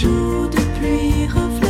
Jour de pluie reflète.